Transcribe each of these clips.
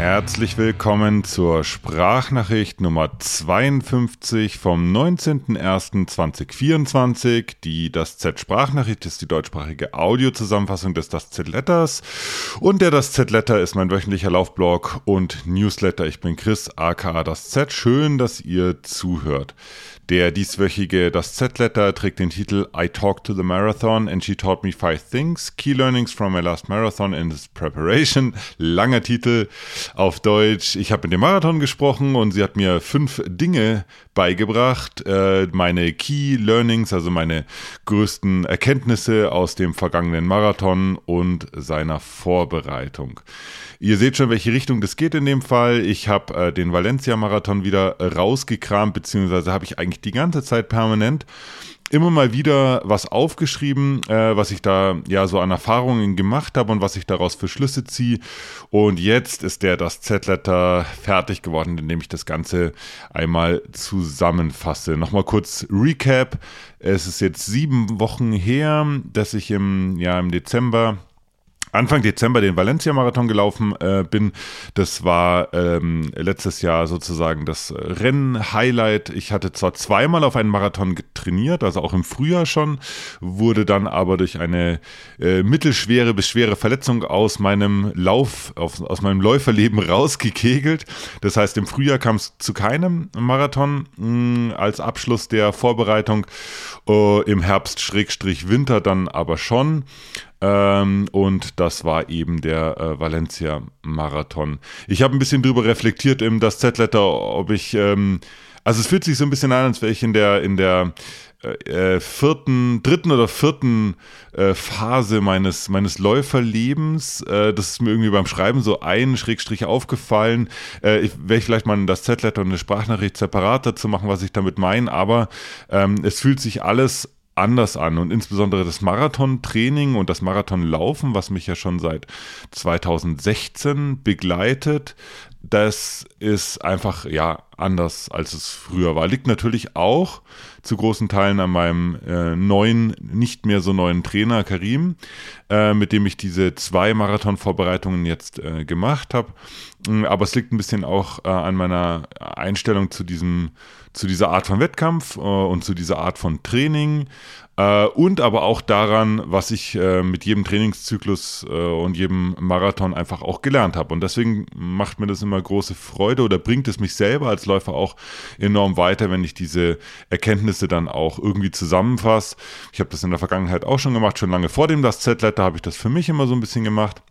Herzlich willkommen zur Sprachnachricht Nummer 52 vom 19.01.2024. Die Das Z Sprachnachricht ist die deutschsprachige Audiozusammenfassung des Das Z Letters und der Das Z Letter ist mein wöchentlicher Laufblog und Newsletter. Ich bin Chris aka Das Z. Schön, dass ihr zuhört. Der dieswöchige Das Z-Letter trägt den Titel I Talked to the Marathon and She Taught Me Five Things. Key Learnings from My Last Marathon in its Preparation. Langer Titel auf Deutsch. Ich habe mit dem Marathon gesprochen und sie hat mir fünf Dinge beigebracht. Äh, meine Key Learnings, also meine größten Erkenntnisse aus dem vergangenen Marathon und seiner Vorbereitung. Ihr seht schon, welche Richtung das geht in dem Fall. Ich habe äh, den Valencia-Marathon wieder rausgekramt, beziehungsweise habe ich eigentlich die ganze Zeit permanent immer mal wieder was aufgeschrieben, äh, was ich da ja so an Erfahrungen gemacht habe und was ich daraus für Schlüsse ziehe. Und jetzt ist der das Z-Letter fertig geworden, indem ich das Ganze einmal zusammenfasse. Nochmal kurz Recap. Es ist jetzt sieben Wochen her, dass ich im, ja, im Dezember Anfang Dezember den Valencia-Marathon gelaufen äh, bin. Das war ähm, letztes Jahr sozusagen das Rennen-Highlight. Ich hatte zwar zweimal auf einen Marathon trainiert, also auch im Frühjahr schon, wurde dann aber durch eine äh, mittelschwere bis schwere Verletzung aus meinem Lauf, auf, aus meinem Läuferleben rausgekegelt. Das heißt, im Frühjahr kam es zu keinem Marathon mh, mm, als Abschluss der Vorbereitung. Uh, Im Herbst, Schrägstrich Winter dann aber schon. Ähm, und das war eben der äh, Valencia-Marathon. Ich habe ein bisschen drüber reflektiert im Das Z-Letter, ob ich, ähm, also es fühlt sich so ein bisschen an, als wäre ich in der, in der äh, äh, vierten, dritten oder vierten äh, Phase meines, meines Läuferlebens. Äh, das ist mir irgendwie beim Schreiben so ein Schrägstrich aufgefallen. Äh, ich werde vielleicht mal das Z-Letter und eine Sprachnachricht separat dazu machen, was ich damit meine, aber ähm, es fühlt sich alles anders an und insbesondere das Marathontraining und das Marathonlaufen, was mich ja schon seit 2016 begleitet, das ist einfach ja anders als es früher war. Liegt natürlich auch zu großen Teilen an meinem äh, neuen, nicht mehr so neuen Trainer Karim, äh, mit dem ich diese zwei Marathon-Vorbereitungen jetzt äh, gemacht habe. Mm, aber es liegt ein bisschen auch äh, an meiner Einstellung zu diesem, zu dieser Art von Wettkampf äh, und zu dieser Art von Training. Äh, und aber auch daran, was ich äh, mit jedem Trainingszyklus äh, und jedem Marathon einfach auch gelernt habe. Und deswegen macht mir das immer große Freude oder bringt es mich selber als Läufer auch enorm weiter, wenn ich diese Erkenntnisse dann auch irgendwie zusammenfasse. Ich habe das in der Vergangenheit auch schon gemacht, schon lange vor dem das Z-Letter habe ich das für mich immer so ein bisschen gemacht.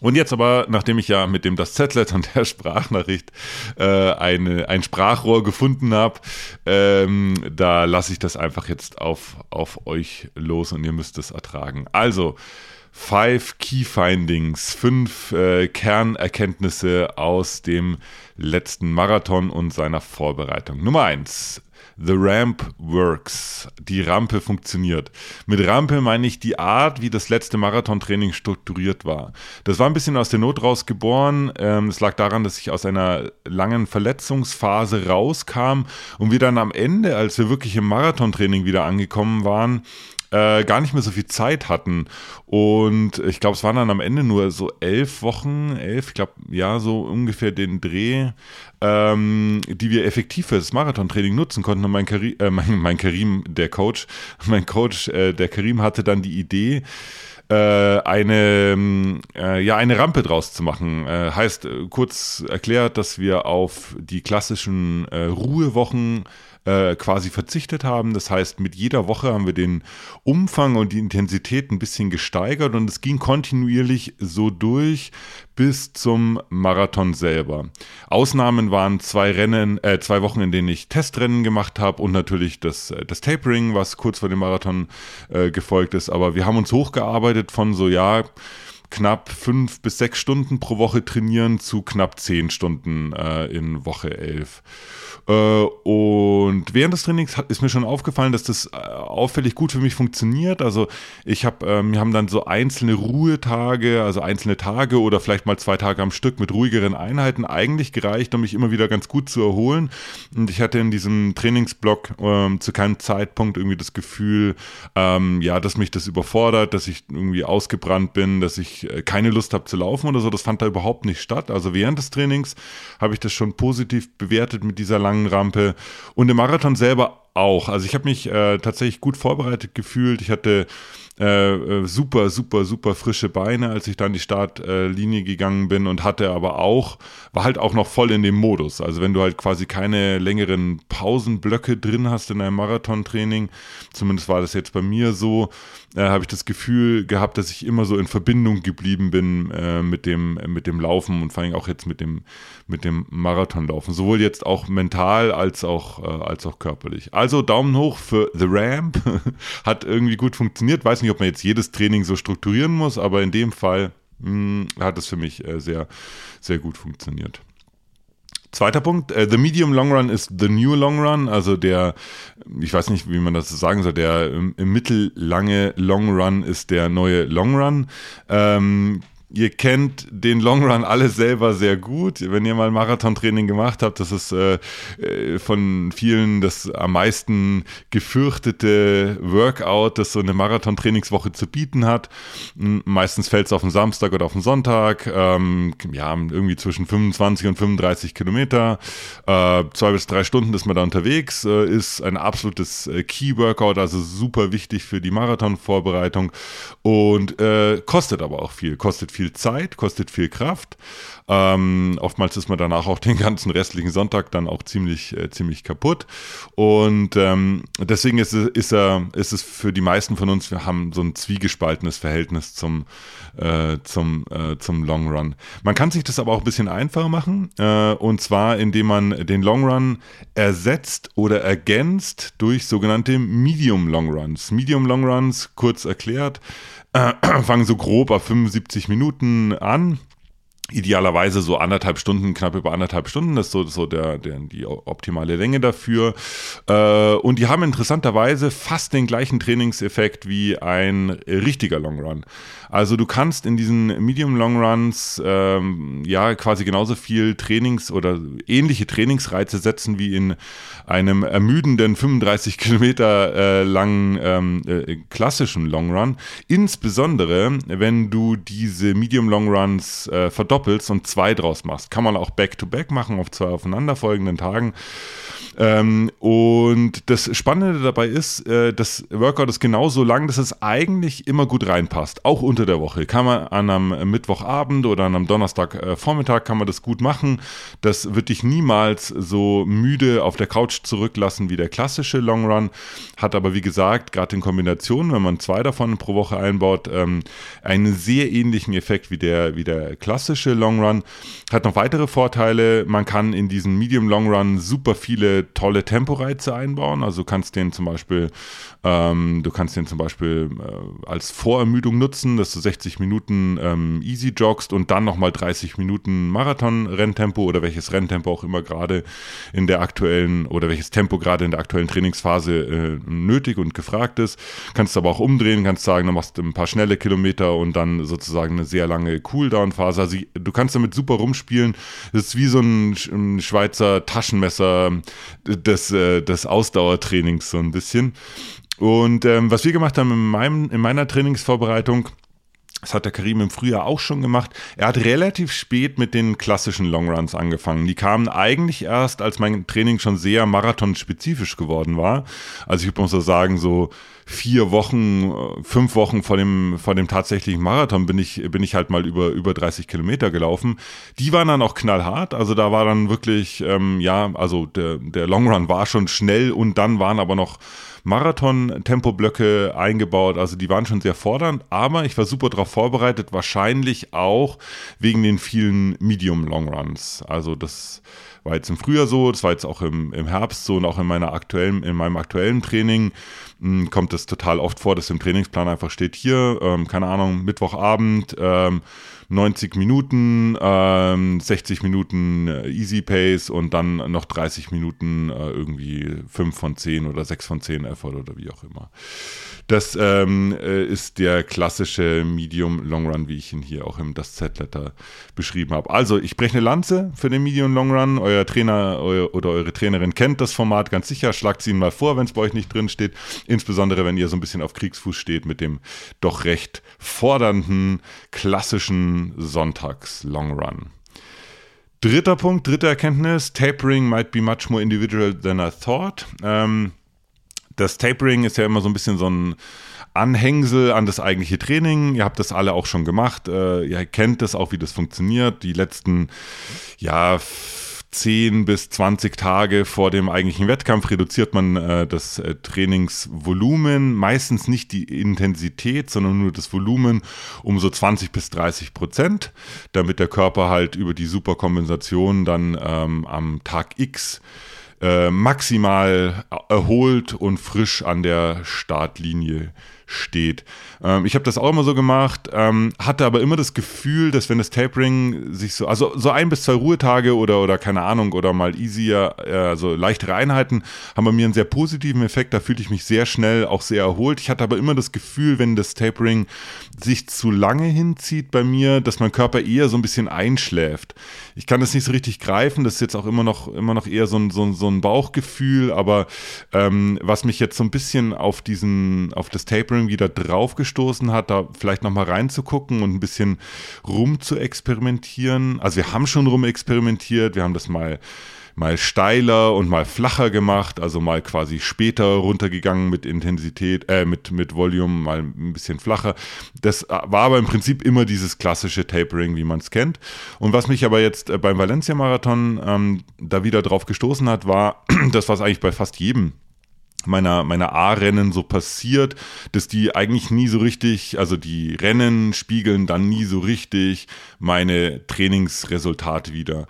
Und jetzt aber, nachdem ich ja mit dem das Zetlet und der Sprachnachricht äh, eine, ein Sprachrohr gefunden habe, ähm, da lasse ich das einfach jetzt auf, auf euch los und ihr müsst es ertragen. Also, Five Key Findings, fünf äh, Kernerkenntnisse aus dem letzten Marathon und seiner Vorbereitung. Nummer eins, The Ramp works. Die Rampe funktioniert. Mit Rampe meine ich die Art, wie das letzte Marathontraining strukturiert war. Das war ein bisschen aus der Not raus geboren. Ähm, es lag daran, dass ich aus einer langen Verletzungsphase rauskam und wir dann am Ende, als wir wirklich im Marathontraining wieder angekommen waren, äh, gar nicht mehr so viel Zeit hatten. Und ich glaube, es waren dann am Ende nur so elf Wochen, elf, ich glaube, ja, so ungefähr den Dreh, ähm, die wir effektiv für das Marathontraining nutzen konnten. Und mein, Karim, äh, mein, mein Karim, der Coach, mein Coach, äh, der Karim hatte dann die Idee, äh, eine, äh, ja, eine Rampe draus zu machen. Äh, heißt, kurz erklärt, dass wir auf die klassischen Ruhewochen äh, quasi verzichtet haben. Das heißt, mit jeder Woche haben wir den Umfang und die Intensität ein bisschen gesteigert und es ging kontinuierlich so durch bis zum Marathon selber. Ausnahmen waren zwei Rennen, äh, zwei Wochen, in denen ich Testrennen gemacht habe und natürlich das, äh, das Tapering, was kurz vor dem Marathon äh, gefolgt ist. Aber wir haben uns hochgearbeitet von so, ja, knapp fünf bis sechs Stunden pro Woche trainieren zu knapp zehn Stunden äh, in Woche elf. Äh, und während des Trainings ist mir schon aufgefallen, dass das äh, auffällig gut für mich funktioniert. Also ich habe, äh, wir haben dann so einzelne Ruhetage, also einzelne Tage oder vielleicht mal zwei Tage am Stück mit ruhigeren Einheiten eigentlich gereicht, um mich immer wieder ganz gut zu erholen. Und ich hatte in diesem Trainingsblock ähm, zu keinem Zeitpunkt irgendwie das Gefühl, ähm, ja, dass mich das überfordert, dass ich irgendwie ausgebrannt bin, dass ich äh, keine Lust habe zu laufen oder so. Das fand da überhaupt nicht statt. Also während des Trainings habe ich das schon positiv bewertet mit dieser langen Rampe. Und im Marathon selber auch. Also ich habe mich äh, tatsächlich gut vorbereitet gefühlt. Ich hatte äh, äh, super, super, super frische Beine, als ich dann die Startlinie gegangen bin und hatte aber auch, war halt auch noch voll in dem Modus. Also wenn du halt quasi keine längeren Pausenblöcke drin hast in einem Marathontraining, zumindest war das jetzt bei mir so, äh, habe ich das Gefühl gehabt, dass ich immer so in Verbindung geblieben bin äh, mit, dem, mit dem Laufen und vor allem auch jetzt mit dem, mit dem Marathonlaufen. Sowohl jetzt auch mental als auch, äh, als auch körperlich. Also Daumen hoch für The Ramp. Hat irgendwie gut funktioniert. Weiß nicht, nicht, ob man jetzt jedes Training so strukturieren muss, aber in dem Fall mh, hm, hat es für mich äh, sehr, sehr gut funktioniert. Zweiter Punkt, äh, The Medium Long Run ist The New Long Run, also der, ich weiß nicht, wie man das sagen soll, der im, im mittellange Long Run ist der neue Long Run. Ähm, Ihr kennt den Long Run alle selber sehr gut. Wenn ihr mal Marathontraining gemacht habt, das ist äh, äh, von vielen das am meisten gefürchtete Workout, das so eine Marathontrainingswoche zu bieten hat. Meistens fällt es auf den Samstag oder auf den Sonntag. Ähm, ja, irgendwie zwischen 25 und 35 Kilometer. Äh, zwei bis drei Stunden ist man da unterwegs. Äh, ist ein absolutes äh, Key-Workout, also super wichtig für die Marathonvorbereitung und äh, kostet aber auch viel. Kostet viel Zeit, kostet viel Kraft. Ähm, oftmals ist man danach auch den ganzen restlichen Sonntag dann auch ziemlich, äh, ziemlich kaputt. Und ähm, deswegen ist, ist, er, ist es für die meisten von uns, wir haben so ein zwiegespaltenes Verhältnis zum, äh, zum, äh, zum Long Run. Man kann sich das aber auch ein bisschen einfacher machen. Äh, und zwar, indem man den Long Run ersetzt oder ergänzt durch sogenannte Medium Long Runs. Medium Long Runs, kurz erklärt, fangen so grob auf 75 Minuten an idealerweise so anderthalb Stunden, knapp über anderthalb Stunden, das ist so, so der, der, die optimale Länge dafür. Äh, und die haben interessanterweise fast den gleichen Trainingseffekt wie ein richtiger Long Run. Also du kannst in diesen Medium Long Runs ähm, ja quasi genauso viel Trainings oder ähnliche Trainingsreize setzen wie in einem ermüdenden 35 Kilometer äh, langen ähm, äh, klassischen Long Run. Insbesondere, wenn du diese Medium Long Runs äh, verdoppelst verdoppelst und zwei draus machst. Kann man auch back-to-back -back machen auf zwei aufeinanderfolgenden Tagen. Ähm, und das Spannende dabei ist, äh, das Workout ist genauso lang, dass es eigentlich immer gut reinpasst, auch unter der Woche. Kann man an einem Mittwochabend oder an einem Donnerstagvormittag äh, kann man das gut machen. Das wird dich niemals so müde auf der Couch zurücklassen wie der klassische Long Run. Hat aber wie gesagt, gerade in Kombination, wenn man zwei davon pro Woche einbaut, ähm, einen sehr ähnlichen Effekt wie der, wie der klassische Long Run. Hat noch weitere Vorteile. Man kann in diesen Medium Long Run super viele tolle Temporeize einbauen. Also du kannst den zum Beispiel, ähm, du kannst den zum Beispiel äh, als Vorermüdung nutzen, dass du 60 Minuten ähm, easy joggst und dann nochmal 30 Minuten Marathon-Renntempo oder welches Renntempo auch immer gerade in der aktuellen oder welches Tempo gerade in der aktuellen Trainingsphase äh, nötig und gefragt ist. Kannst aber auch umdrehen, kannst sagen, du machst ein paar schnelle Kilometer und dann sozusagen eine sehr lange Cooldown-Phase. Also du kannst damit super rumspielen. Das ist wie so ein, ein Schweizer Taschenmesser, des, äh, des Ausdauertrainings so ein bisschen. Und ähm, was wir gemacht haben in, meinem, in meiner Trainingsvorbereitung, das hat der Karim im Frühjahr auch schon gemacht. Er hat relativ spät mit den klassischen Longruns angefangen. Die kamen eigentlich erst, als mein Training schon sehr marathonspezifisch geworden war. Also ich muss so sagen, so vier Wochen, fünf Wochen vor dem, vor dem tatsächlichen Marathon bin ich, bin ich halt mal über, über 30 Kilometer gelaufen. Die waren dann auch knallhart. Also da war dann wirklich, ähm, ja, also der, der Long war schon schnell und dann waren aber noch Marathon-Tempoblöcke eingebaut. Also die waren schon sehr fordernd, aber ich war super darauf vorbereitet, wahrscheinlich auch wegen den vielen Medium-Long-Runs. Also das war jetzt im Frühjahr so, das war jetzt auch im, im Herbst so und auch in meiner aktuellen, in meinem aktuellen Training mh, hm, kommt es total oft vor, dass im Trainingsplan einfach steht hier, ähm, keine Ahnung, Mittwochabend, ähm, 90 Minuten, ähm, 60 Minuten äh, Easy Pace und dann noch 30 Minuten äh, irgendwie 5 von 10 oder 6 von 10 Effort oder wie auch immer. Das ähm, äh, ist der klassische Medium Long Run, wie ich ihn hier auch im Das Z-Letter beschrieben habe. Also, ich breche eine Lanze für den Medium Long Run. Euer Trainer oder eure Trainerin kennt das Format ganz sicher. Schlagt es ihnen mal vor, wenn es bei euch nicht drin steht. Insbesondere, wenn ihr so ein bisschen auf Kriegsfuß steht mit dem doch recht fordernden, klassischen Sonntags-Long Run. Dritter Punkt, dritte Erkenntnis, Tapering might be much more individual than I thought. Ähm, das Tapering ist ja immer so ein bisschen so ein Anhängsel an das eigentliche Training. Ihr habt das alle auch schon gemacht. Äh, ihr kennt das auch, wie das funktioniert. Die letzten, ja, 10 bis 20 Tage vor dem eigentlichen Wettkampf reduziert man äh, das äh, Trainingsvolumen, meistens nicht die Intensität, sondern nur das Volumen um so 20 bis 30 Prozent, damit der Körper halt über die Superkompensation dann ähm, am Tag X äh, maximal erholt und frisch an der Startlinie steht. Ähm, ich habe das auch immer so gemacht, ähm, hatte aber immer das Gefühl, dass wenn das Tapering sich so, also so ein bis zwei Ruhetage oder, oder keine Ahnung, oder mal easier, äh, also leichtere Einheiten, haben bei mir einen sehr positiven Effekt. Da fühlte ich mich sehr schnell auch sehr erholt. Ich hatte aber immer das Gefühl, wenn das Tapering sich zu lange hinzieht bei mir, dass mein Körper eher so ein bisschen einschläft. Ich kann das nicht so richtig greifen, das ist jetzt auch immer noch, immer noch eher so ein, so ein, so ein Bauchgefühl, aber ähm, was mich jetzt so ein bisschen auf diesen, auf das Tapering wieder draufgestoßen hat, da vielleicht nochmal reinzugucken und ein bisschen rum zu experimentieren. Also wir haben schon rum experimentiert, wir haben das mal mal steiler und mal flacher gemacht, also mal quasi später runtergegangen mit Intensität, äh, mit, mit Volume, mal ein bisschen flacher. Das äh, war aber im Prinzip immer dieses klassische Tapering, wie man es kennt. Und was mich aber jetzt äh, beim Valencia-Marathon ähm, da wieder drauf gestoßen hat, war das, was eigentlich bei fast jedem meiner, meiner A-Rennen so passiert, dass die eigentlich nie so richtig, also die Rennen spiegeln dann nie so richtig meine Trainingsresultate wieder.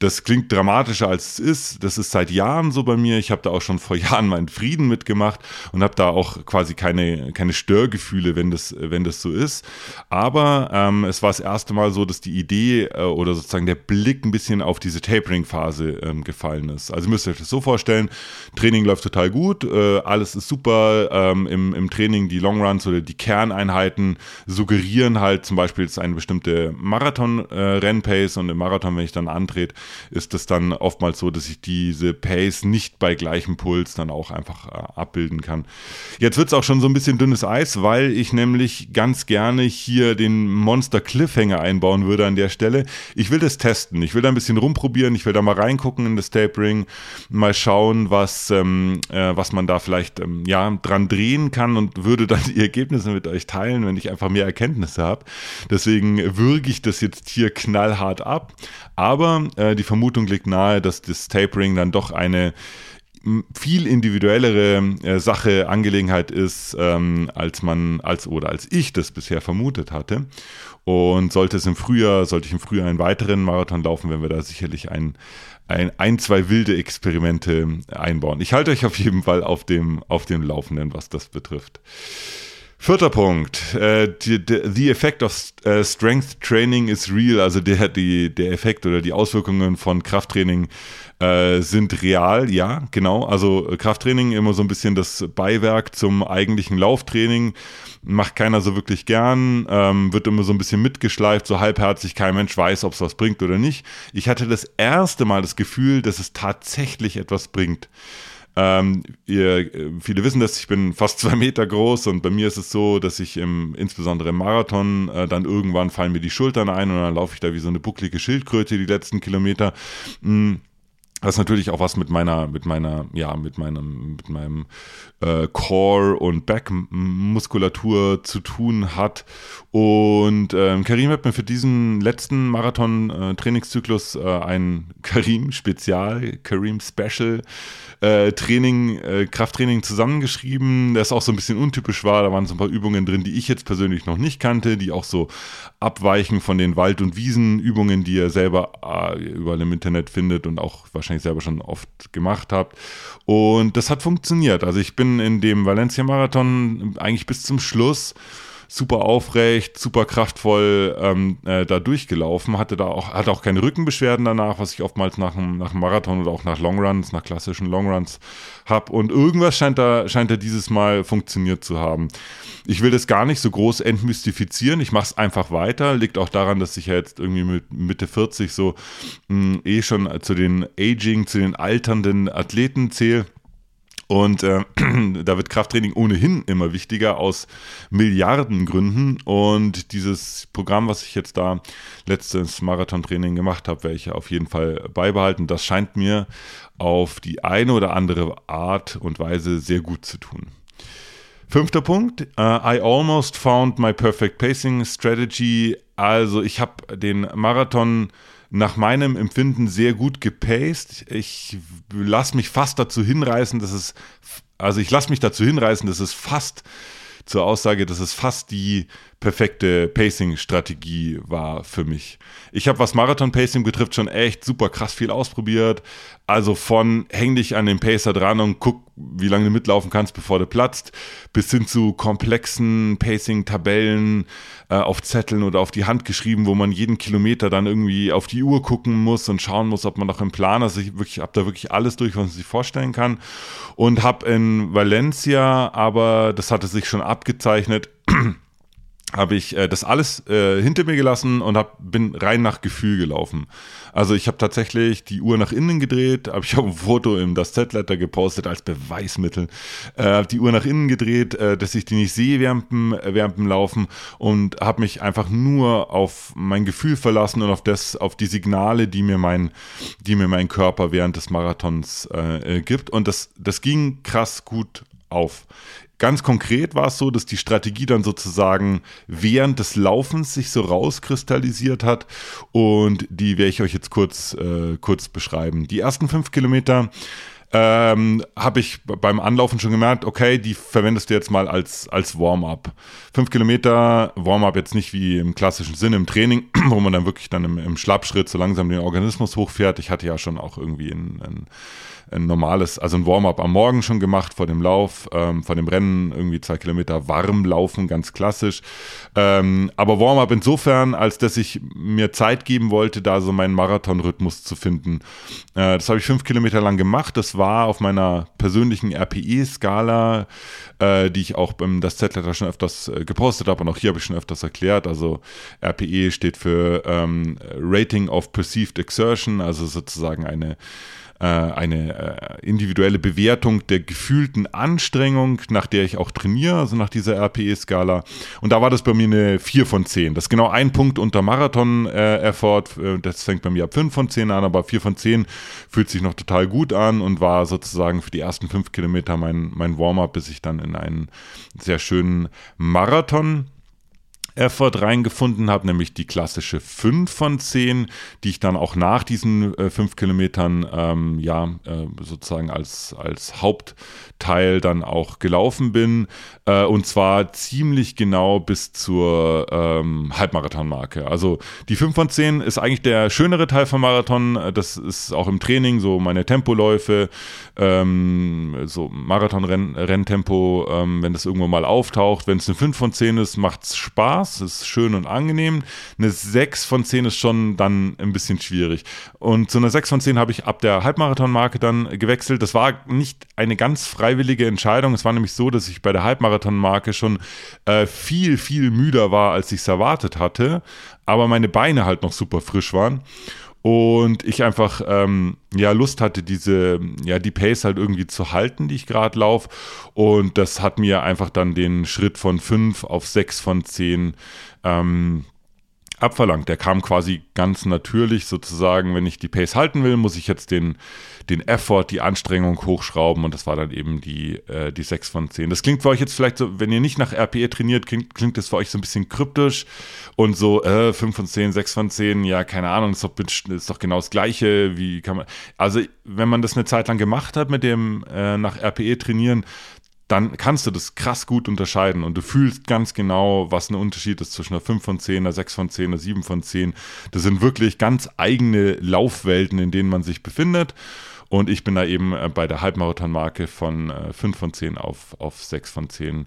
Das klingt dramatischer als es ist. Das ist seit Jahren so bei mir. Ich habe da auch schon vor Jahren meinen Frieden mitgemacht und habe da auch quasi keine, keine Störgefühle, wenn das, wenn das so ist. Aber ähm, es war das erste Mal so, dass die Idee äh, oder sozusagen der Blick ein bisschen auf diese Tapering-Phase ähm, gefallen ist. Also müsst ihr euch das so vorstellen, Training läuft total gut, äh, alles ist super. Ähm, im, Im Training die Longruns oder die Kerneinheiten suggerieren halt zum Beispiel jetzt eine bestimmte Marathon-Rennpace äh, und im Marathon, wenn ich dann antrete, ist es dann oftmals so, dass ich diese Pace nicht bei gleichem Puls dann auch einfach äh, abbilden kann. Jetzt wird es auch schon so ein bisschen dünnes Eis, weil ich nämlich ganz gerne hier den Monster Cliffhanger einbauen würde an der Stelle. Ich will das testen. Ich will da ein bisschen rumprobieren. Ich will da mal reingucken in das Tapering, mal schauen, was, ähm, äh, was man da vielleicht ähm, ja, dran drehen kann und würde dann die Ergebnisse mit euch teilen, wenn ich einfach mehr Erkenntnisse habe. Deswegen würge ich das jetzt hier knallhart ab. Aber äh, die Vermutung liegt nahe, dass das Tapering dann doch eine viel individuellere äh, Sache, Angelegenheit ist, ähm, als man, als oder als ich das bisher vermutet hatte. Und sollte es im Frühjahr, sollte ich im Frühjahr einen weiteren Marathon laufen, werden wir da sicherlich ein, ein, ein, zwei wilde Experimente einbauen. Ich halte euch auf jeden Fall auf dem, auf dem Laufenden, was das betrifft. Vierter Punkt. Äh, the effect of uh, strength training is real. Also der, der Effekt oder die Auswirkungen von Krafttraining äh, sind real. Ja, genau. Also Krafttraining immer so ein bisschen das Beiwerk zum eigentlichen Lauftraining. Macht keiner so wirklich gern. Ähm, wird immer so ein bisschen mitgeschleift, so halbherzig. Kein Mensch weiß, ob es was bringt oder nicht. Ich hatte das erste Mal das Gefühl, dass es tatsächlich etwas bringt. Ähm, ihr, viele wissen das, ich bin fast zwei Meter groß und bei mir ist es so, dass ich im, insbesondere im Marathon äh, dann irgendwann fallen mir die Schultern ein und dann laufe ich da wie so eine bucklige Schildkröte die letzten Kilometer. Mhm was natürlich auch was mit meiner, mit meiner, ja, mit meinem, mit meinem äh, Core und Backmuskulatur zu tun hat. Und ähm, Karim hat mir für diesen letzten Marathon-Trainingszyklus äh, äh, ein Karim-Spezial, Karim-Special äh, Training, äh, Krafttraining zusammengeschrieben, das auch so ein bisschen untypisch war. Da waren so ein paar Übungen drin, die ich jetzt persönlich noch nicht kannte, die auch so abweichen von den Wald- und Wiesenübungen, die ihr selber äh, überall im Internet findet und auch wahrscheinlich selber schon oft gemacht habt. Und das hat funktioniert. Also ich bin in dem Valencia-Marathon eigentlich bis zum Schluss super aufrecht, super kraftvoll ähm, äh, da durchgelaufen, hatte da auch, hatte auch keine Rückenbeschwerden danach, was ich oftmals nach einem, nach einem Marathon oder auch nach Longruns, nach klassischen Longruns habe. Und irgendwas scheint da, scheint da dieses Mal funktioniert zu haben. Ich will das gar nicht so groß entmystifizieren. Ich mache es einfach weiter. Liegt auch daran, dass ich ja jetzt irgendwie mit Mitte 40 so mh, hm, eh schon zu den Aging, zu den alternden Athleten zähle. Und äh, da wird Krafttraining ohnehin immer wichtiger aus Milliarden Gründen. Und dieses Programm, was ich jetzt da letztes Marathontraining gemacht habe, werde ich auf jeden Fall beibehalten. Das scheint mir auf die eine oder andere Art und Weise sehr gut zu tun. Fünfter Punkt. Uh, I almost found my perfect pacing strategy. Also ich habe den Marathon nach meinem Empfinden sehr gut gepaced. Ich lasse mich fast dazu hinreißen, dass es, also ich lasse mich dazu hinreißen, dass es fast zur Aussage, dass es fast die perfekte Pacing-Strategie war für mich. Ich habe, was Marathon-Pacing betrifft, schon echt super krass viel ausprobiert. Also von häng dich an den Pacer dran und guck, wie lange du mitlaufen kannst, bevor du platzt, bis hin zu komplexen Pacing-Tabellen äh, auf Zetteln oder auf die Hand geschrieben, wo man jeden Kilometer dann irgendwie auf die Uhr gucken muss und schauen muss, ob man noch im Plan ist. Ich wirklich, habe da wirklich alles durch, was man sich vorstellen kann. Und habe in Valencia, aber das hatte sich schon abgezeichnet, habe ich äh, das alles äh, hinter mir gelassen und hab, bin rein nach Gefühl gelaufen. Also ich habe tatsächlich die Uhr nach innen gedreht, habe ich auch ein Foto im das Z-Letter gepostet als Beweismittel, äh, habe die Uhr nach innen gedreht, äh, dass ich die nicht sehe während dem, während dem Laufen und habe mich einfach nur auf mein Gefühl verlassen und auf das, auf die Signale, die mir mein, die mir mein Körper während des Marathons äh, äh gibt und das, das ging krass gut auf. Ganz konkret war es so, dass die Strategie dann sozusagen während des Laufens sich so rauskristallisiert hat und die werde ich euch jetzt kurz, äh, kurz beschreiben. Die ersten fünf Kilometer ähm, habe ich beim Anlaufen schon gemerkt, okay, die verwendest du jetzt mal als, als Warm-up. Fünf Kilometer Warm-up jetzt nicht wie im klassischen Sinne im Training, wo man dann wirklich dann im, im Schlappschritt so langsam den Organismus hochfährt. Ich hatte ja schon auch irgendwie ein, ein ein normales, also ein Warm-up am Morgen schon gemacht vor dem Lauf, ähm, vor dem Rennen, irgendwie zwei Kilometer warm laufen, ganz klassisch. Ähm, aber Warm-up insofern, als dass ich mir Zeit geben wollte, da so meinen Marathon-Rhythmus zu finden. Äh, das habe ich fünf Kilometer lang gemacht. Das war auf meiner persönlichen RPE-Skala, äh, die ich auch beim das Z-Letter schon öfters äh, gepostet habe und auch hier habe ich schon öfters erklärt. Also RPE steht für ähm, Rating of Perceived Exertion, also sozusagen eine äh, eine äh, individuelle Bewertung der gefühlten Anstrengung, nach der ich auch trainiere, also nach dieser RPE-Skala. Und da war das bei mir eine 4 von 10. Das ist genau ein Punkt unter Marathon-Effort. Äh, das fängt bei mir ab 5 von 10 an, aber 4 von 10 fühlt sich noch total gut an und war sozusagen für die ersten 5 Kilometer mein, mein Warm-up, bis ich dann in einen sehr schönen Marathon Effort reingefunden habe, nämlich die klassische 5 von 10, die ich dann auch nach diesen äh, 5 Kilometern ähm, ja äh, sozusagen als, als Hauptteil dann auch gelaufen bin. Äh, und zwar ziemlich genau bis zur ähm, Halbmarathonmarke. Also die 5 von 10 ist eigentlich der schönere Teil vom Marathon. Das ist auch im Training so meine Tempoläufe, ähm, so Marathon-Renntempo, ähm, wenn das irgendwo mal auftaucht. Wenn es eine 5 von 10 ist, macht es Spaß. Spaß, ist schön und angenehm. Eine 6 von 10 ist schon dann ein bisschen schwierig. Und zu einer 6 von 10 habe ich ab der Halbmarathonmarke dann gewechselt. Das war nicht eine ganz freiwillige Entscheidung. Es war nämlich so, dass ich bei der Halbmarathonmarke schon äh, viel, viel müder war, als ich es erwartet hatte. Aber meine Beine halt noch super frisch waren und ich einfach ähm, ja Lust hatte, diese ja die Pace halt irgendwie zu halten, die ich gerade laufe. Und das hat mir einfach dann den Schritt von 5 auf 6 von 10 ähm, abverlangt. Der kam quasi ganz natürlich sozusagen, wenn ich die Pace halten will, muss ich jetzt den, den Effort, die Anstrengung hochschrauben und das war dann eben die, äh, die 6 von 10. Das klingt für euch jetzt vielleicht so, wenn ihr nicht nach RPE trainiert, klingt, klingt das für euch so ein bisschen kryptisch und so äh, 5 von 10, 6 von 10, ja, keine Ahnung, ist doch, ist doch genau das Gleiche, wie kann man, also wenn man das eine Zeit lang gemacht hat mit dem äh, nach RPE trainieren, dann kannst du das krass gut unterscheiden und du fühlst ganz genau, was ein Unterschied ist zwischen einer 5 von 10, einer 6 von 10, einer 7 von 10. Das sind wirklich ganz eigene Laufwelten, in denen man sich befindet. Und ich bin da eben äh, bei der Halbmarathon-Marke von äh, 5 von 10 auf, auf 6 von 10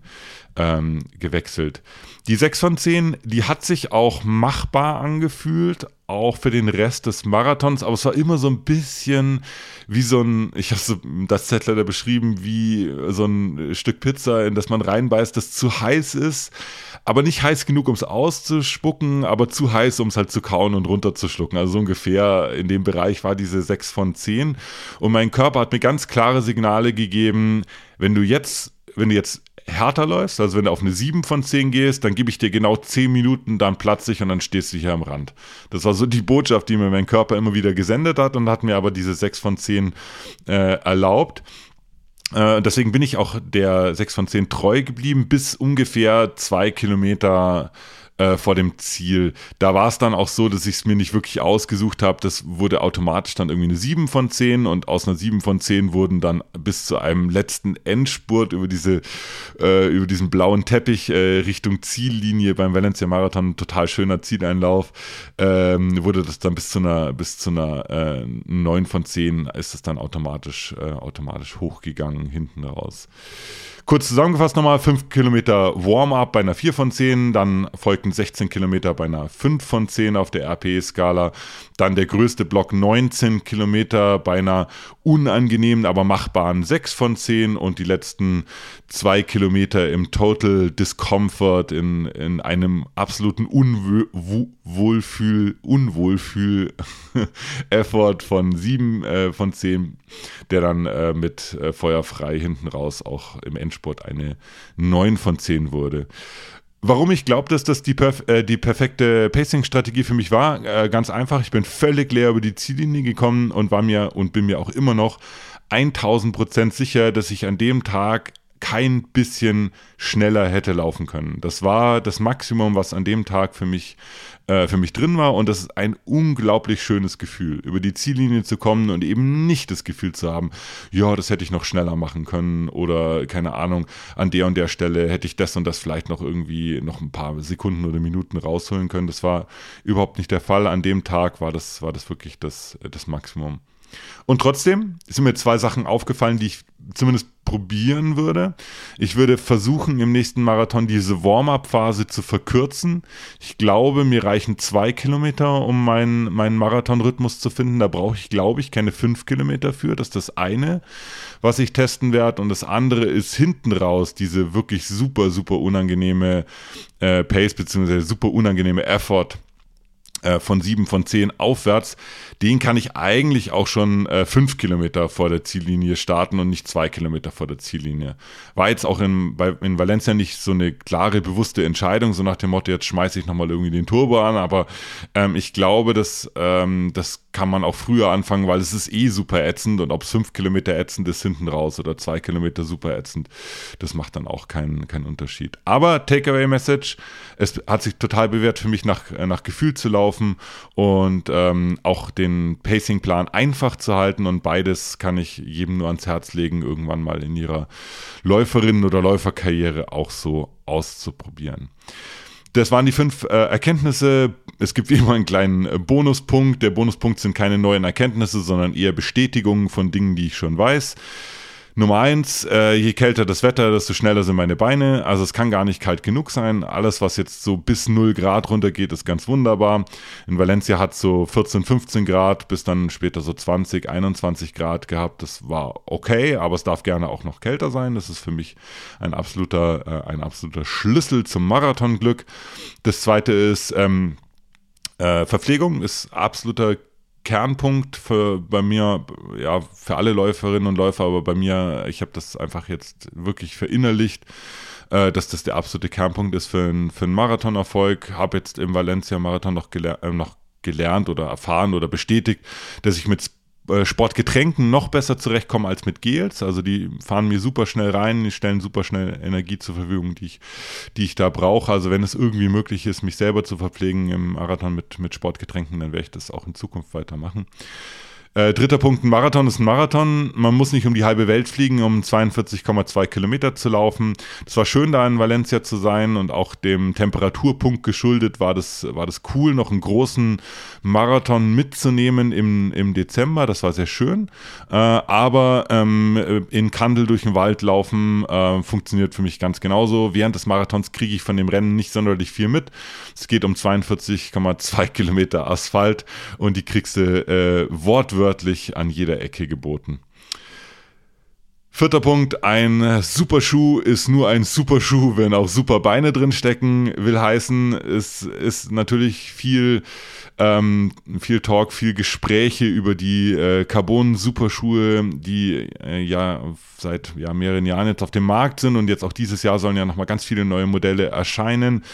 ähm, gewechselt. Die 6 von 10, die hat sich auch machbar angefühlt, auch für den Rest des Marathons, aber es war immer so ein bisschen wie so ein, ich habe so das Zettler da beschrieben, wie so ein Stück Pizza, in das man reinbeißt, das zu heiß ist, aber nicht heiß genug, um es auszuspucken, aber zu heiß, um es halt zu kauen und runterzuschlucken. Also so ungefähr in dem Bereich war diese 6 von 10 und mein Körper hat mir ganz klare Signale gegeben, wenn du jetzt, wenn du jetzt härter läufst, also wenn du auf eine 7 von 10 gehst, dann gebe ich dir genau 10 Minuten, dann platze ich und dann stehst du hier am Rand. Das war so die Botschaft, die mir mein Körper immer wieder gesendet hat und hat mir aber diese 6 von 10 äh, erlaubt. Äh, deswegen bin ich auch der 6 von 10 treu geblieben, bis ungefähr zwei Kilometer äh, vor dem Ziel. Da war es dann auch so, dass ich es mir nicht wirklich ausgesucht habe. Das wurde automatisch dann irgendwie eine 7 von 10 und aus einer 7 von 10 wurden dann bis zu einem letzten Endspurt über diese äh, über diesen blauen Teppich äh, Richtung Ziellinie beim Valencia Marathon, total schöner Zieleinlauf, ähm, wurde das dann bis zu einer bis zu einer äh, 9 von 10 ist es dann automatisch äh, automatisch hochgegangen hinten raus. Kurz zusammengefasst nochmal, 5 Kilometer Warm-up bei einer 4 von 10, dann folgten 16 Kilometer bei einer 5 von 10 auf der RPE-Skala, dann der größte Block 19 Kilometer bei einer unangenehmen, aber machbaren 6 von 10 und die letzten 2 Kilometer im Total Discomfort in, in einem absoluten Unwohlfühl, Unwohlfühl von 7 äh, von 10, der dann äh, mit äh, feuerfrei hinten raus auch im Endspurt eine 9 von 10 wurde. Warum ich glaube, dass das die, perf äh, die perfekte Pacing-Strategie für mich war, äh, ganz einfach. Ich bin völlig leer über die Ziellinie gekommen und war mir und bin mir auch immer noch 1000 Prozent sicher, dass ich an dem Tag kein bisschen schneller hätte laufen können. Das war das Maximum, was an dem Tag für mich, äh, für mich drin war. Und das ist ein unglaublich schönes Gefühl, über die Ziellinie zu kommen und eben nicht das Gefühl zu haben, ja, das hätte ich noch schneller machen können oder keine Ahnung, an der und der Stelle hätte ich das und das vielleicht noch irgendwie noch ein paar Sekunden oder Minuten rausholen können. Das war überhaupt nicht der Fall. An dem Tag war das, war das wirklich das, das Maximum. Und trotzdem sind mir zwei Sachen aufgefallen, die ich zumindest probieren würde. Ich würde versuchen, im nächsten Marathon diese Warm-up-Phase zu verkürzen. Ich glaube, mir reichen zwei Kilometer, um meinen, meinen Marathon-Rhythmus zu finden. Da brauche ich, glaube ich, keine fünf Kilometer für. Das ist das eine, was ich testen werde. Und das andere ist hinten raus diese wirklich super, super unangenehme äh, Pace beziehungsweise super unangenehme Effort äh, von sieben von zehn aufwärts, den kann ich eigentlich auch schon äh, fünf Kilometer vor der Ziellinie starten und nicht zwei Kilometer vor der Ziellinie. War jetzt auch in, bei, in Valencia nicht so eine klare, bewusste Entscheidung, so nach dem Motto, jetzt schmeiße ich nochmal irgendwie den Turbo an, aber ähm, ich glaube, dass ähm, das kann man auch früher anfangen, weil es ist eh super ätzend und ob es fünf Kilometer ätzend ist hinten raus oder zwei Kilometer super ätzend, das macht dann auch keinen, keinen Unterschied. Aber Takeaway-Message, es hat sich total bewährt für mich nach, äh, nach Gefühl zu laufen und ähm, auch den Pacing-Plan einfach zu halten und beides kann ich jedem nur ans Herz legen, irgendwann mal in ihrer Läuferinnen- oder Läuferkarriere auch so auszuprobieren. Das waren die fünf äh, Erkenntnisse. Es gibt wie immer einen kleinen äh, Bonuspunkt. Der Bonuspunkt sind keine neuen Erkenntnisse, sondern eher Bestätigungen von Dingen, die ich schon weiß. Nummer eins, äh, je kälter das Wetter, desto schneller sind meine Beine. Also es kann gar nicht kalt genug sein. Alles, was jetzt so bis 0 Grad runtergeht, ist ganz wunderbar. In Valencia hat es so 14, 15 Grad, bis dann später so 20, 21 Grad gehabt. Das war okay, aber es darf gerne auch noch kälter sein. Das ist für mich ein absoluter, äh, ein absoluter Schlüssel zum Marathonglück. Das zweite ist, ähm, äh, Verpflegung ist absoluter Kernpunkt für bei mir, ja, für alle Läuferinnen und Läufer, aber bei mir, ich habe das einfach jetzt wirklich verinnerlicht, äh, dass das der absolute Kernpunkt ist für, ein, für einen Marathonerfolg. Habe jetzt im Valencia-Marathon noch, geler äh, noch gelernt oder erfahren oder bestätigt, dass ich mit Sportgetränken noch besser zurechtkommen als mit Gels. Also die fahren mir super schnell rein, die stellen super schnell Energie zur Verfügung, die ich, die ich da brauche. Also wenn es irgendwie möglich ist, mich selber zu verpflegen im Marathon mit, mit Sportgetränken, dann werde ich das auch in Zukunft weitermachen. Äh, dritter Punkt, ein Marathon ist ein Marathon. Man muss nicht um die halbe Welt fliegen, um 42,2 Kilometer zu laufen. Es war schön, da in Valencia zu sein und auch dem Temperaturpunkt geschuldet war das, war das cool, noch einen großen Marathon mitzunehmen im, im Dezember. Das war sehr schön. Äh, aber ähm, in Kandel durch den Wald laufen äh, funktioniert für mich ganz genauso. Während des Marathons kriege ich von dem Rennen nicht sonderlich viel mit. Es geht um 42,2 Kilometer Asphalt und die kriegst du äh, wortwörtlich wortwörtlich an jeder Ecke geboten. Vierter Punkt, ein Superschuh ist nur ein Superschuh, wenn auch super Beine drin stecken, will heißen, es ist natürlich viel, ähm, viel Talk, viel Gespräche über die äh, Carbon-Superschuhe, die äh, ja seit ja, mehreren Jahren jetzt auf dem Markt sind und jetzt auch dieses Jahr sollen ja nochmal ganz viele neue Modelle erscheinen.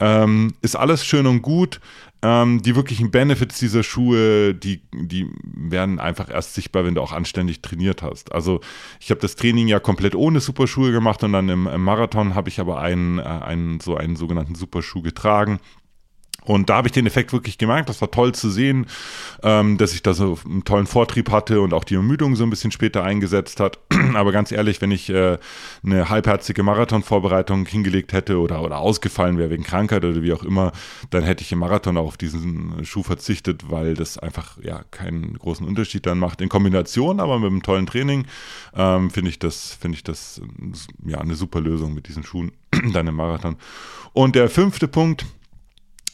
Ähm, ist alles schön und gut, ähm, die wirklichen Benefits dieser Schuhe, die, die werden einfach erst sichtbar, wenn du auch anständig trainiert hast. Also ich habe das Training ja komplett ohne Superschuhe gemacht und dann im, im Marathon habe ich aber einen, äh, einen, so einen sogenannten Superschuh getragen. Und da habe ich den Effekt wirklich gemerkt. Das war toll zu sehen, ähm, dass ich da so einen tollen Vortrieb hatte und auch die Ermüdung so ein bisschen später eingesetzt hat. Aber ganz ehrlich, wenn ich äh, eine halbherzige Marathonvorbereitung hingelegt hätte oder, oder ausgefallen wäre wegen Krankheit oder wie auch immer, dann hätte ich im Marathon auch auf diesen Schuh verzichtet, weil das einfach ja keinen großen Unterschied dann macht. In Kombination aber mit einem tollen Training ähm, finde ich das, finde ich das ja eine super Lösung mit diesen Schuhen dann im Marathon. Und der fünfte Punkt,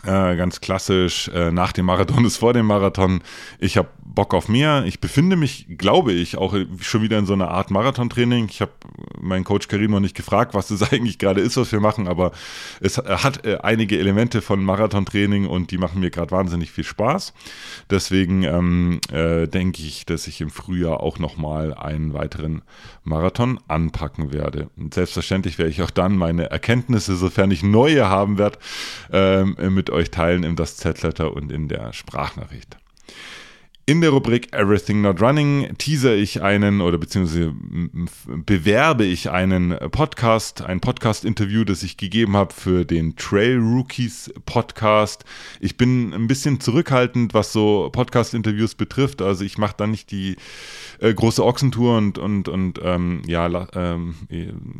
äh, ganz klassisch, äh, nach dem Marathon ist vor dem Marathon. Ich habe Bock auf mehr. Ich befinde mich, glaube ich, auch schon wieder in so einer Art Marathontraining. Ich habe meinen Coach Karim noch nicht gefragt, was das eigentlich gerade ist, was wir machen, aber es hat äh, einige Elemente von Marathontraining und die machen mir gerade wahnsinnig viel Spaß. Deswegen ähm, äh, denke ich, dass ich im Frühjahr auch nochmal einen weiteren Marathon anpacken werde. Und selbstverständlich werde ich auch dann meine Erkenntnisse, sofern ich neue haben werde, ähm, mit euch teilen im Das Z-Letter und in der Sprachnachricht. In der Rubrik Everything Not Running teaser ich einen oder beziehungsweise bewerbe ich einen Podcast, ein Podcast-Interview, das ich gegeben habe für den Trail Rookies Podcast. Ich bin ein bisschen zurückhaltend, was so Podcast-Interviews betrifft. Also ich mache da nicht die äh, große Ochsentour und, und, und ähm, ja, ähm,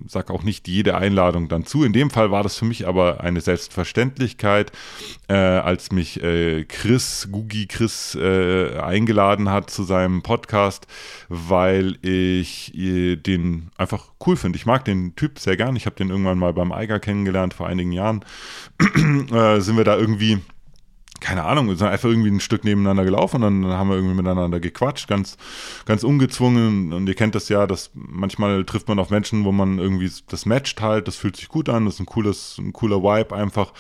sag auch nicht jede Einladung dann zu. In dem Fall war das für mich aber eine Selbstverständlichkeit, äh, als mich äh, Chris, Gugi Chris äh, eingeladen hat zu seinem Podcast, weil ich äh, den einfach cool finde. Ich mag den Typ sehr gern. Ich habe den irgendwann mal beim Eiger kennengelernt vor einigen Jahren. äh, sind wir da irgendwie keine Ahnung, wir sind einfach irgendwie ein Stück nebeneinander gelaufen und dann haben wir irgendwie miteinander gequatscht, ganz, ganz ungezwungen. Und ihr kennt das ja, dass manchmal trifft man auf Menschen, wo man irgendwie das matcht halt, das fühlt sich gut an, das ist ein cooles, ein cooler Vibe einfach.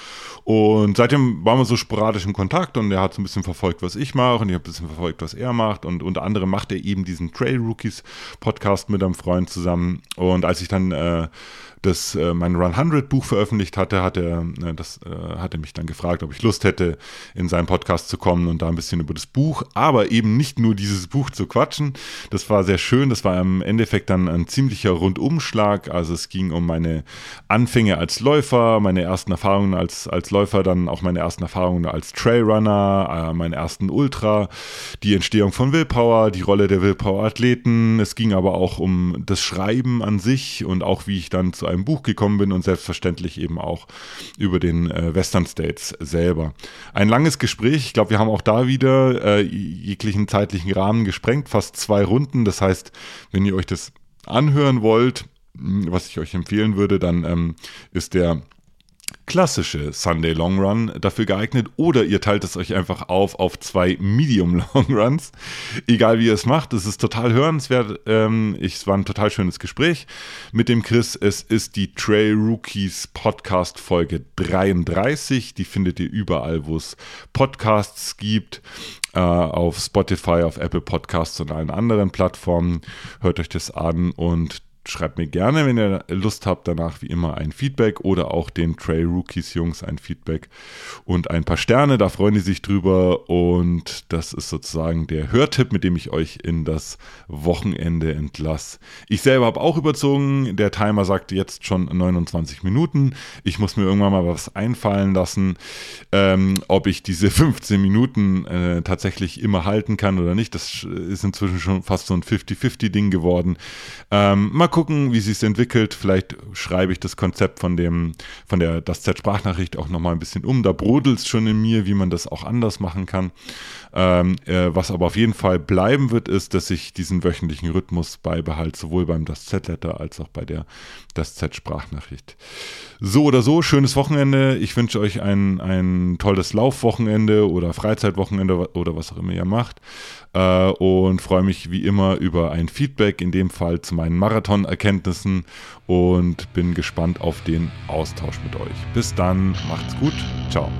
Und seitdem waren wir so sporadisch in Kontakt und er hat so ein bisschen verfolgt, was ich mache und ich habe ein bisschen verfolgt, was er macht. Und unter anderem macht er eben diesen Trail Rookies Podcast mit einem Freund zusammen. Und als ich dann äh, das äh, mein Run 100 Buch veröffentlicht hatte, hat er, äh, das, äh, hat er mich dann gefragt, ob ich Lust hätte, in seinen Podcast zu kommen und da ein bisschen über das Buch, aber eben nicht nur dieses Buch zu quatschen. Das war sehr schön. Das war im Endeffekt dann ein ziemlicher Rundumschlag. Also es ging um meine Anfänge als Läufer, meine ersten Erfahrungen als, als Läufer, dann auch meine ersten Erfahrungen als Trailrunner, äh, meinen ersten Ultra, die Entstehung von Willpower, die Rolle der Willpower-Athleten. Es ging aber auch um das Schreiben an sich und auch wie ich dann zu einem einem Buch gekommen bin und selbstverständlich eben auch über den äh, Western States selber. Ein langes Gespräch, ich glaube, wir haben auch da wieder äh, jeglichen zeitlichen Rahmen gesprengt, fast zwei Runden. Das heißt, wenn ihr euch das anhören wollt, was ich euch empfehlen würde, dann ähm, ist der klassische Sunday Long Run dafür geeignet oder ihr teilt es euch einfach auf auf zwei Medium Long Runs. Egal wie ihr es macht, es ist total hörenswert. Ähm, ich, es war ein total schönes Gespräch mit dem Chris. Es ist die Trail Rookies Podcast Folge 33. Die findet ihr überall, wo es Podcasts gibt. Äh, auf Spotify, auf Apple Podcasts und allen anderen Plattformen. Hört euch das an und schreibt mir gerne, wenn ihr Lust habt, danach wie immer ein Feedback oder auch den Trail Rookies Jungs ein Feedback und ein paar Sterne. Da freuen die sich drüber. Und das ist sozusagen der Hörtipp, mit dem ich euch in das Wochenende entlasse. Ich selber habe auch überzogen. Der Timer sagt jetzt schon 29 Minuten. Ich muss mir irgendwann mal was einfallen lassen, ähm, ob ich diese 15 Minuten äh, tatsächlich immer halten kann oder nicht. Das ist inzwischen schon fast so ein 50-50-Ding geworden. Ähm, mal gucken, wie sich entwickelt. Vielleicht schreibe ich das Konzept von dem, von der Das Z-Sprachnachricht auch nochmal ein bisschen um. Da brodelt es schon in mir, wie man das auch anders machen kann. Ähm, äh, was aber auf jeden Fall bleiben wird, ist, dass ich diesen wöchentlichen Rhythmus beibehalte, sowohl beim Das Z-Letter als auch bei der Das Z-Sprachnachricht. So oder so, schönes Wochenende. Ich wünsche euch ein, ein tolles Laufwochenende oder Freizeitwochenende oder was auch immer ihr macht. Äh, und freue mich wie immer über ein Feedback, in dem Fall zu meinen Marathon-Erkenntnissen und bin gespannt auf den Austausch mit euch. Bis dann, macht's gut, ciao.